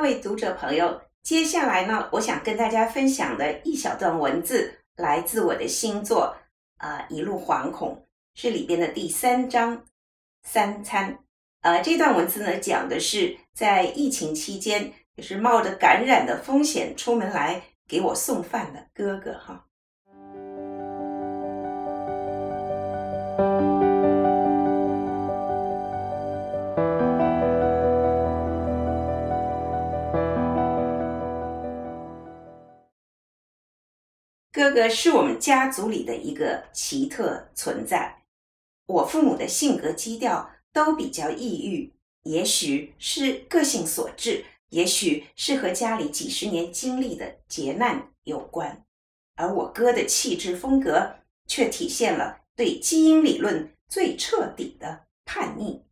各位读者朋友，接下来呢，我想跟大家分享的一小段文字，来自我的新作《啊、一路惶恐》，是里边的第三章三餐。呃，这段文字呢，讲的是在疫情期间，也是冒着感染的风险出门来给我送饭的哥哥哈。哥哥是我们家族里的一个奇特存在。我父母的性格基调。都比较抑郁，也许是个性所致，也许是和家里几十年经历的劫难有关。而我哥的气质风格却体现了对基因理论最彻底的叛逆。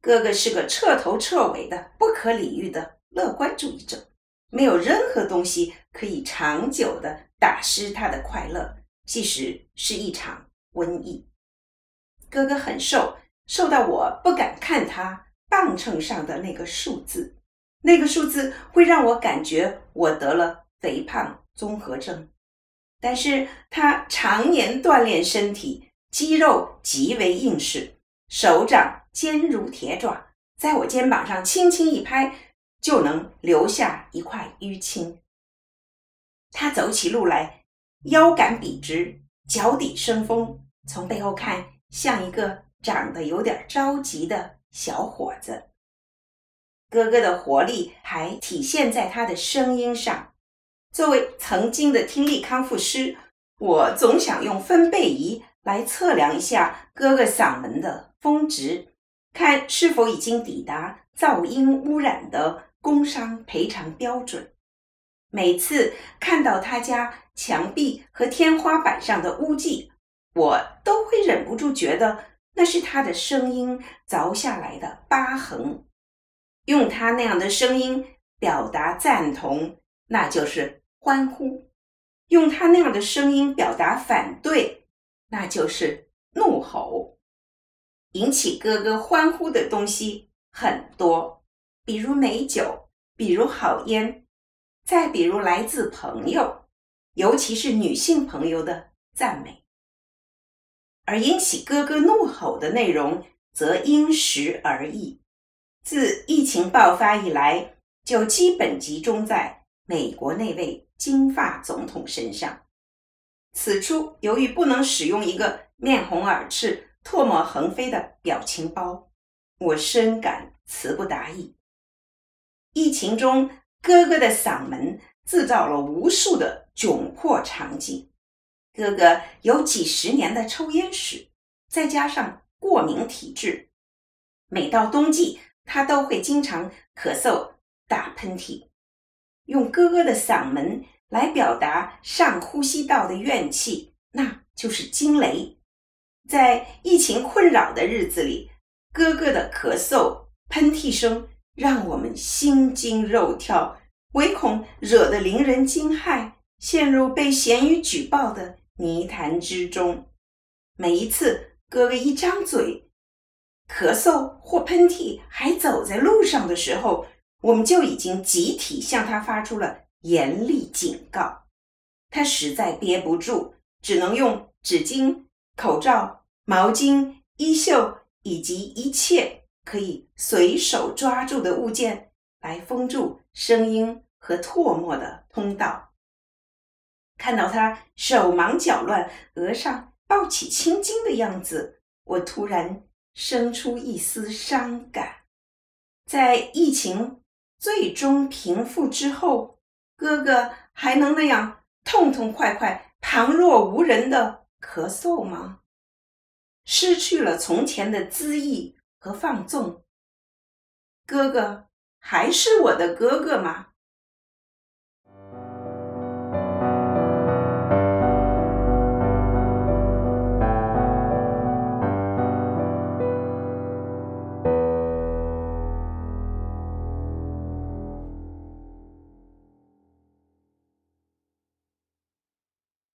哥哥是个彻头彻尾的不可理喻的乐观主义者，没有任何东西可以长久地打湿他的快乐，即使是一场瘟疫。哥哥很瘦。瘦到我不敢看他磅秤上的那个数字，那个数字会让我感觉我得了肥胖综合症。但是他常年锻炼身体，肌肉极为硬实，手掌坚如铁爪，在我肩膀上轻轻一拍，就能留下一块淤青。他走起路来腰杆笔直，脚底生风，从背后看像一个。长得有点着急的小伙子，哥哥的活力还体现在他的声音上。作为曾经的听力康复师，我总想用分贝仪来测量一下哥哥嗓门的峰值，看是否已经抵达噪音污染的工伤赔偿标准。每次看到他家墙壁和天花板上的污迹，我都会忍不住觉得。那是他的声音凿下来的疤痕，用他那样的声音表达赞同，那就是欢呼；用他那样的声音表达反对，那就是怒吼。引起哥哥欢呼的东西很多，比如美酒，比如好烟，再比如来自朋友，尤其是女性朋友的赞美。而引起哥哥怒吼的内容则因时而异。自疫情爆发以来，就基本集中在美国那位金发总统身上。此处由于不能使用一个面红耳赤、唾沫横飞的表情包，我深感词不达意。疫情中，哥哥的嗓门制造了无数的窘迫场景。哥哥有几十年的抽烟史，再加上过敏体质，每到冬季，他都会经常咳嗽、打喷嚏。用哥哥的嗓门来表达上呼吸道的怨气，那就是惊雷。在疫情困扰的日子里，哥哥的咳嗽、喷嚏声让我们心惊肉跳，唯恐惹得邻人惊骇，陷入被咸鱼举报的。泥潭之中，每一次哥哥一张嘴，咳嗽或喷嚏还走在路上的时候，我们就已经集体向他发出了严厉警告。他实在憋不住，只能用纸巾、口罩、毛巾、衣袖以及一切可以随手抓住的物件来封住声音和唾沫的通道。看到他手忙脚乱、额上抱起青筋的样子，我突然生出一丝伤感。在疫情最终平复之后，哥哥还能那样痛痛快快、旁若无人的咳嗽吗？失去了从前的恣意和放纵，哥哥还是我的哥哥吗？